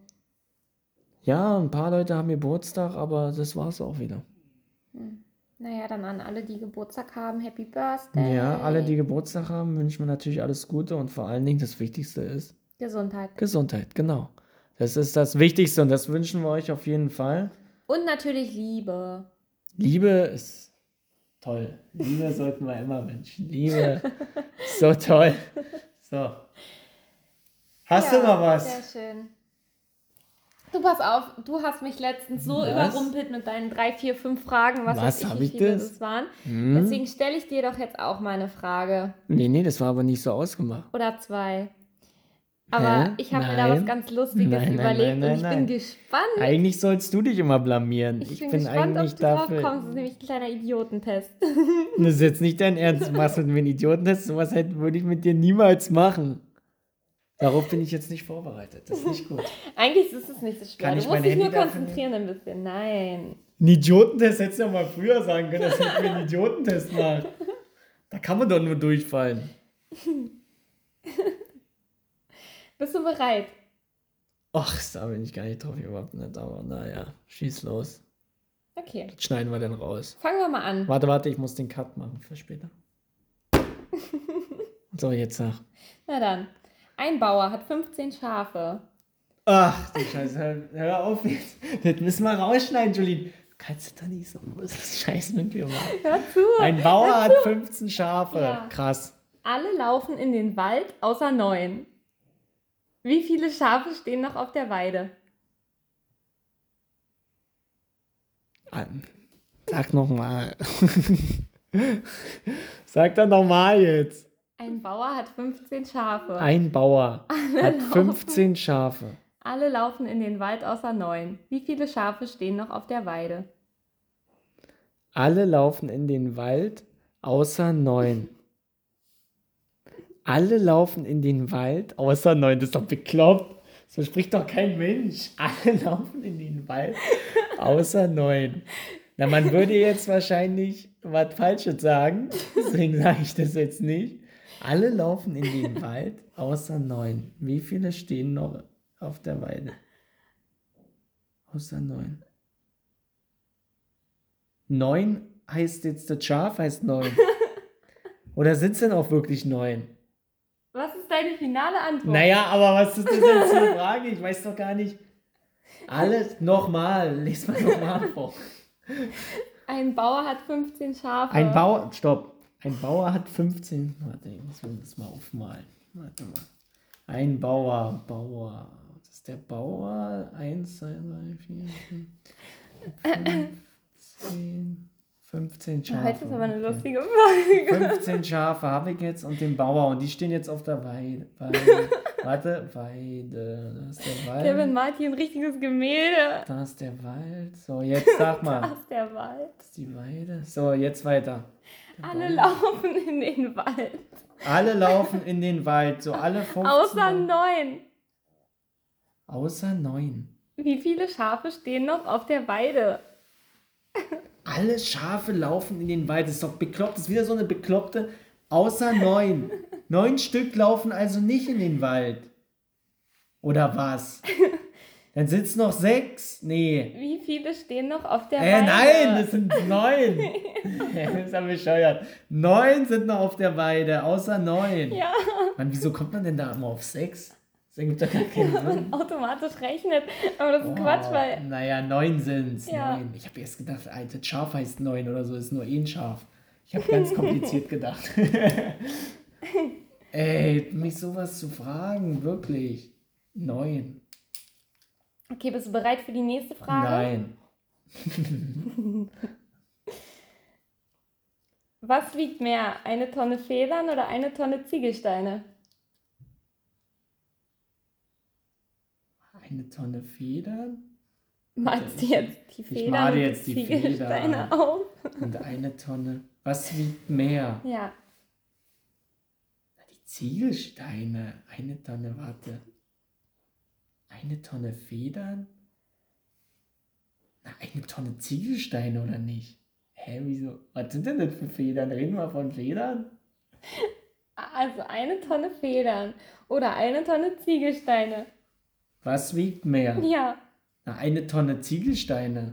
Ja, ein paar Leute haben Geburtstag, aber das war's auch wieder. Naja, dann an alle, die Geburtstag haben, Happy Birthday. Ja, alle, die Geburtstag haben, wünschen wir natürlich alles Gute und vor allen Dingen das Wichtigste ist Gesundheit. Gesundheit, genau. Das ist das Wichtigste und das wünschen wir euch auf jeden Fall. Und natürlich Liebe. Liebe ist toll. Liebe *laughs* sollten wir immer wünschen. Liebe ist so toll. So. Hast du noch was? Sehr schön. Du pass auf, du hast mich letztens so Was? überrumpelt mit deinen drei, vier, fünf Fragen, was, Was, weiß ich, wie viele das? das waren. Hm? Deswegen stelle ich dir doch jetzt auch mal eine Frage. Nee, nee, das war aber nicht so ausgemacht. Oder zwei. Aber Hä? ich habe mir da was Nein. ganz Lustiges Nein, nein, überlegt nein, und ich nein, bin nein. gespannt. Eigentlich sollst du dich immer blamieren. Ich, Ich, bin, bin, gespannt, eigentlich ob du drauf dafür. kommst. Das ist nämlich ein kleiner Idiotentest. Das ist jetzt nicht dein Ernst. Du machst mit mir einen Idiotentest. Sowas hätte, würde ich mit dir niemals machen. Darauf bin ich jetzt nicht vorbereitet. Das ist nicht gut. *laughs* Eigentlich ist es nicht so schwer. Kann du ich musst dich nur konzentrieren ein bisschen. Nein. Ein Idiotentest hättest du ja mal früher sagen können, dass ich mir einen Idiotentest mache. Da kann man doch nur durchfallen. *laughs* Bist du bereit? Ach, da bin ich gar nicht drauf überhaupt nicht, aber naja, schieß los. Okay. Das schneiden wir dann raus. Fangen wir mal an. Warte, warte, ich muss den Cut machen für später. *laughs* so, jetzt sag. Na dann. Ein Bauer hat 15 Schafe. Ach, du Scheiße, hör, hör auf jetzt. Das müssen wir rausschneiden, Jolene. Du kannst doch nicht so das Scheiß mit mir machen. Hör zu. Ein Bauer hat 15 Schafe. Ja. Krass. Alle laufen in den Wald außer neun. Wie viele Schafe stehen noch auf der Weide? Ähm, Sag nochmal. *laughs* Sag doch nochmal jetzt. Ein Bauer hat 15 Schafe. Ein Bauer *laughs* hat 15 Schafe. Alle laufen in den Wald außer neun. Wie viele Schafe stehen noch auf der Weide? Alle laufen in den Wald, außer neun. Alle laufen in den Wald, außer neun. Das ist doch bekloppt. So spricht doch kein Mensch. *laughs* Alle laufen in den Wald, außer neun. Na, man würde jetzt wahrscheinlich was Falsches sagen. Deswegen sage ich das jetzt nicht. Alle laufen in den Wald, außer neun. Wie viele stehen noch auf der Weide? Außer neun. Neun heißt jetzt, das Schaf heißt neun. *laughs* Oder sind es denn auch wirklich neun? Was ist deine finale Antwort? Naja, aber was ist das jetzt für eine *laughs* Frage? Ich weiß doch gar nicht. Alles nochmal. Lies mal nochmal vor. Ein Bauer hat 15 Schafe. Ein Bauer, stopp. Ein Bauer hat 15. Warte, ich muss mir das mal aufmalen. Warte mal. Ein Bauer, Bauer. Das ist der Bauer. 1, 2, 3, 4, 5, 10, 15 Schafe. Heute ist aber eine lustige Folge. 15 Schafe habe ich jetzt und den Bauer und die stehen jetzt auf der Weide. Weide. Warte, Weide. Da ist der Wald. Kevin malt hier ein richtiges Gemälde. Da ist der Wald. So, jetzt sag *laughs* Da mal. ist der Wald. Das ist die Weide. So, jetzt weiter. Alle laufen in den Wald. Alle laufen in den Wald. So alle 15. Außer neun. Außer neun. Wie viele Schafe stehen noch auf der Weide? Alle Schafe laufen in den Wald. Das ist doch bekloppt. Das ist wieder so eine bekloppte. Außer neun. neun Stück laufen also nicht in den Wald. Oder was? *laughs* Dann sind es noch sechs. Nee. Wie viele stehen noch auf der Äh, Weide? nein, das sind neun. *laughs* *laughs* das ist ja bescheuert. Neun sind noch auf der Weide, außer neun. Ja, Mann, wieso kommt man denn da immer auf sechs? Das ergibt doch gar keinen *laughs* Sinn. automatisch rechnet. Aber das ist Oh, Quatsch, weil. Naja, neun sind's. Ja. Neun. Ich habe erst gedacht, das Schaf heißt neun oder so, ist nur ein Schaf. Ich habe ganz kompliziert gedacht. Ey, mich sowas zu fragen, wirklich. Neun. Okay, bist du bereit für die nächste Frage? Nein. *laughs* Was wiegt mehr? Eine Tonne Federn oder eine Tonne Ziegelsteine? Eine Tonne Federn Malst du jetzt die Federn male und jetzt die Ziegelsteine Federn. auf? und eine Tonne. Was wiegt mehr? Ja, Die Ziegelsteine. Eine Tonne, warte. Eine Tonne Federn? Na, eine Tonne Ziegelsteine oder nicht? Hä, wieso? Was sind denn das für Federn? Reden wir von Federn? also eine Tonne Federn oder eine Tonne Ziegelsteine. Was wiegt mehr? Ja, Na, eine Tonne Ziegelsteine.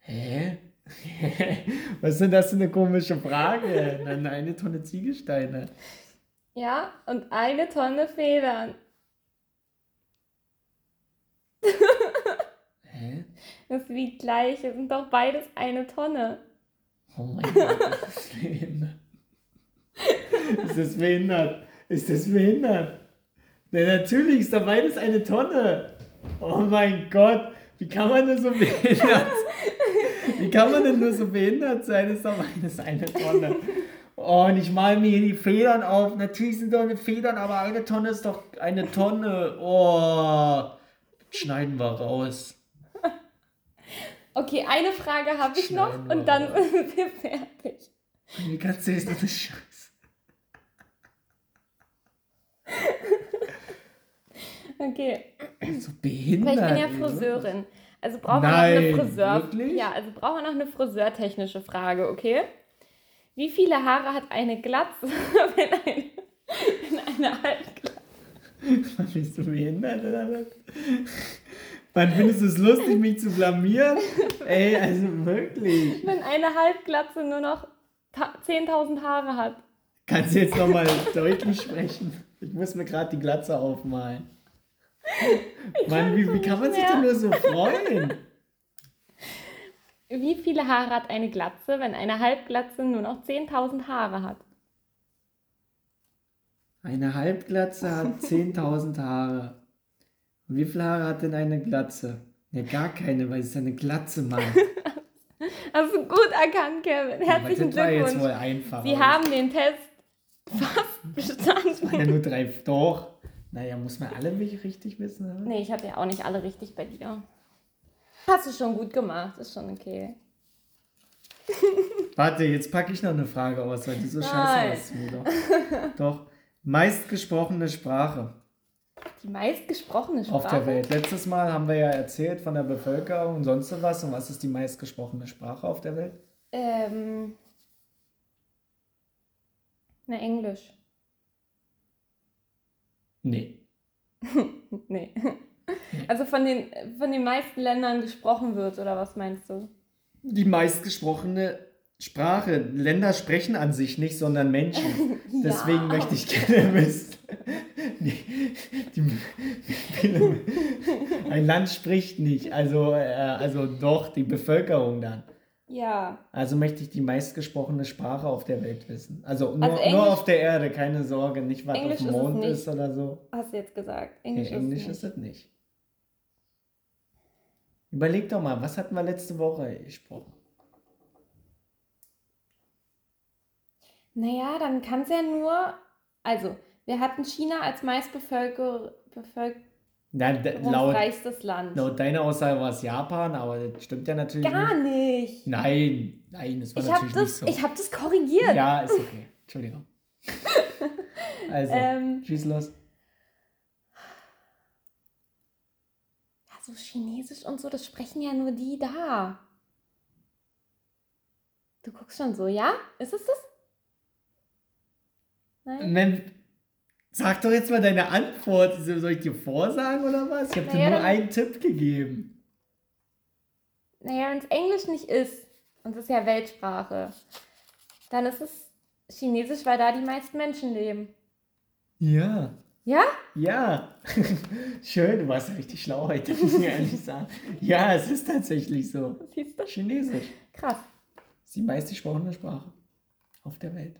Hä? *laughs* Was ist denn das für eine komische Frage? Dann eine Tonne Ziegelsteine. ja, und eine Tonne Federn. Hä? Das wiegt gleich, es sind doch beides eine Tonne. Oh mein Gott, ist das behindert. Ist das behindert? Ist das behindert? Na, natürlich ist da beides eine Tonne. Oh mein Gott, wie kann man denn so behindert Wie kann man denn nur so behindert sein? Ist doch beides eine Tonne. Oh, und ich mal mir hier die Federn auf. Natürlich sind doch eine Federn, aber eine Tonne ist doch eine Tonne. Oh, schneiden wir raus. *laughs* Okay, eine Frage habe ich noch Schneiden und dann raus. *laughs* sind wir fertig. Du jetzt so eine Scheiße? Okay, So behindert. weil ich bin ja Friseurin. Also brauchen wir noch eine Friseur. wirklich? Ja, also brauchen wir noch eine friseurtechnische Frage, okay? Wie viele Haare hat eine Glatze, *laughs* wenn eine, wenn eine *laughs* Halbglatze Bist du behindert oder was? Wann findest du es lustig, mich zu blamieren? Ey, also wirklich. Wenn eine Halbglatze nur noch ta- 10.000 Haare hat. Kannst du jetzt nochmal deutlich sprechen? Ich muss mir gerade die Glatze aufmalen. Mann, wie, wie kann man sich mehr. denn nur so freuen? Wie viele Haare hat eine Glatze, wenn eine Halbglatze nur noch 10.000 Haare hat? Eine Halbglatze hat *laughs* 10.000 Haare. Und wie viele Haare hat denn eine Glatze? Ne, gar keine, weil es ist eine Glatze, Mann. *laughs* Hast du gut erkannt, Kevin. Herzlichen das war jetzt Glückwunsch. wohl einfach. Sie haben den Test fast *laughs* bestanden. Ja, nur drei. Doch. Naja, muss man alle mich richtig wissen? Oder? Nee, ich hatte ja auch nicht alle richtig bei dir. Hast du schon gut gemacht, ist schon okay. Warte, jetzt packe ich noch eine Frage aus, weil die so scheiße Nein. ist. Doch. Doch. Meistgesprochene Sprache Die meistgesprochene Sprache. auf der Welt. Letztes Mal haben wir ja erzählt von der Bevölkerung und sonst so was. Und was ist die meistgesprochene Sprache auf der Welt? Ähm. Na, Englisch. Nee. *laughs* Nee. Also von den, von den meisten Ländern gesprochen wird, oder was meinst du? Die meistgesprochene Sprache. Länder sprechen an sich nicht, sondern Menschen. *laughs* Deswegen Ja. möchte ich gerne *laughs* wissen. Die, die, ein Land spricht nicht, also, äh, also doch die Bevölkerung dann. Ja. Also möchte ich die meistgesprochene Sprache auf der Welt wissen. Also nur, Also Englisch- nur auf der Erde, keine Sorge, nicht was Englisch auf dem ist es Mond nicht. ist oder so. Hast du jetzt gesagt. Englisch, Englisch ist ist nicht. es nicht. Überleg doch mal, was hatten wir letzte Woche gesprochen? Naja, dann kann es ja nur. Also, wir hatten China als meistbevölker- Na, d- laut, bevölkerungsreichstes Land. laut deiner Aussage war es Japan, aber das stimmt ja natürlich Gar nicht. nicht. Nein, nein, das war Ich habe natürlich das, nicht so. ich hab das korrigiert. Ja, ist okay. Entschuldigung. *laughs* Also, Ähm, schieß los. ja, so Chinesisch und so, das sprechen ja nur die da. Du guckst schon so, ja? Ist es das? Nein? Sag doch jetzt mal deine Antwort. Soll ich dir vorsagen oder was? Ich habe dir Naja, nur dann- einen Tipp gegeben. Naja, wenn es Englisch nicht ist, und es ist ja Weltsprache, dann ist es Chinesisch, weil da die meisten Menschen leben. Ja. Ja? Ja. *laughs* Schön, du warst richtig schlau heute, muss ich ehrlich sagen. Ja, es ist tatsächlich so. Siehst du? Chinesisch Krass. ist die meistgesprochene Sprache auf der Welt.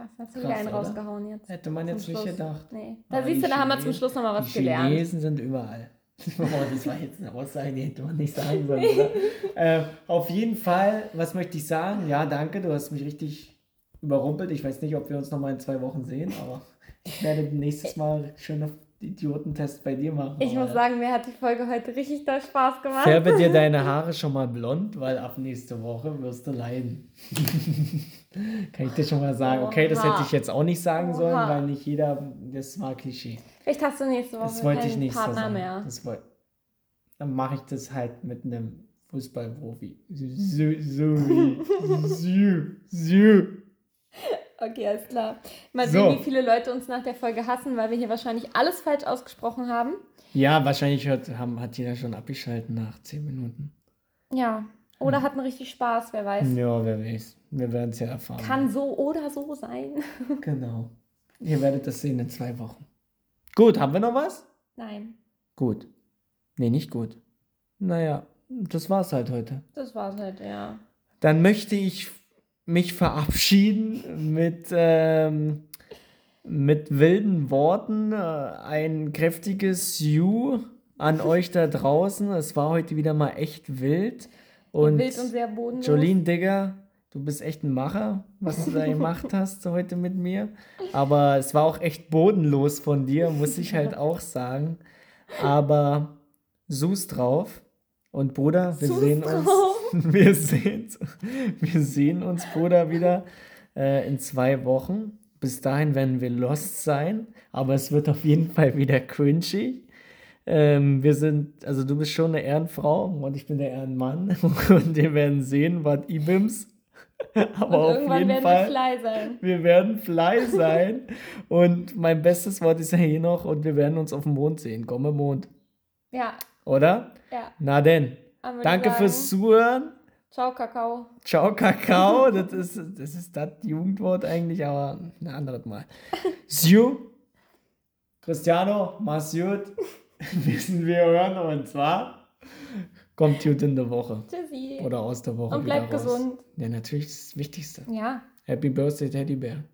Krass, hast du wieder einen rausgehauen jetzt. Hätte man jetzt nicht gedacht. Nee. Da siehst du, da haben wir zum Chinesen- Schluss nochmal was die gelernt. Chinesen sind überall. Oh, *laughs* das war jetzt eine Aussage, die hätte man nicht sagen sollen, *laughs* äh, auf jeden Fall, was möchte ich sagen? Ja, danke, du hast mich richtig überrumpelt. Ich weiß nicht, ob wir uns nochmal in zwei Wochen sehen, aber ich werde nächstes Mal schöne Idiotentest bei dir machen. Ich muss sagen, mir hat die Folge heute richtig doll Spaß gemacht. Färbe dir deine *laughs* Haare schon mal blond, weil ab nächste Woche wirst du leiden. *laughs* Kann ich dir schon mal sagen. Okay, das hätte ich jetzt auch nicht sagen sollen, weil nicht jeder, das war Klischee. Vielleicht hast du nächste Woche Das wollte ich nicht Partner sagen. mehr. Das woll- Dann mache ich das halt mit einem Fußballprofi. *laughs* Okay, alles klar. Mal So. sehen, wie viele Leute uns nach der Folge hassen, weil wir hier wahrscheinlich alles falsch ausgesprochen haben. Ja, wahrscheinlich hört, haben, hat jeder schon abgeschaltet nach 10 Minuten. Ja. Oder hatten richtig Spaß, wer weiß. Ja, wer weiß. Wir werden es ja erfahren. Kann so oder so sein. *laughs* Genau. Ihr werdet das sehen in zwei Wochen. Gut, haben wir noch was? Nein, Gut. Nee, nicht gut. Naja, das war's halt heute. das war's halt, ja. Dann möchte ich mich verabschieden mit, ähm, mit wilden Worten. Äh, ein kräftiges You an euch da draußen. Es war heute wieder mal echt wild. Und Wild und sehr bodenlos. Jolene Digger, du bist echt ein Macher, was du da gemacht hast heute mit mir. Aber es war auch echt bodenlos von dir, muss ich halt auch sagen. Aber Sus drauf. Und Bruder, wir Sus sehen uns. *laughs* Wir sehen, wir sehen uns, Bruder, wieder äh, in zwei Wochen. Bis dahin werden wir lost sein, aber es wird auf jeden Fall wieder cringy. Ähm, wir sind, also du bist schon eine Ehrenfrau und ich bin der Ehrenmann *laughs* und wir werden sehen, was Ibims *laughs* Aber Und auf irgendwann jeden werden Fall, wir fly sein. wir werden fly sein. und mein bestes Wort ist ja hier noch und wir werden uns auf dem Mond sehen. Komm im Mond. Ja, Oder? ja. Na denn. Danke ich fürs sagen, Zuhören. Ciao, Kakao. Ciao, Kakao. *laughs* Das ist das, ist das Jugendwort eigentlich, aber ein anderes Mal. Siu. Cristiano, mach's gut. *laughs* Wissen wir hören und zwar kommt gut in der Woche. Tschüssi. Oder aus der Woche. Und bleib wieder raus. gesund. Ja, natürlich das Wichtigste. Ja. Happy Birthday, Teddybär.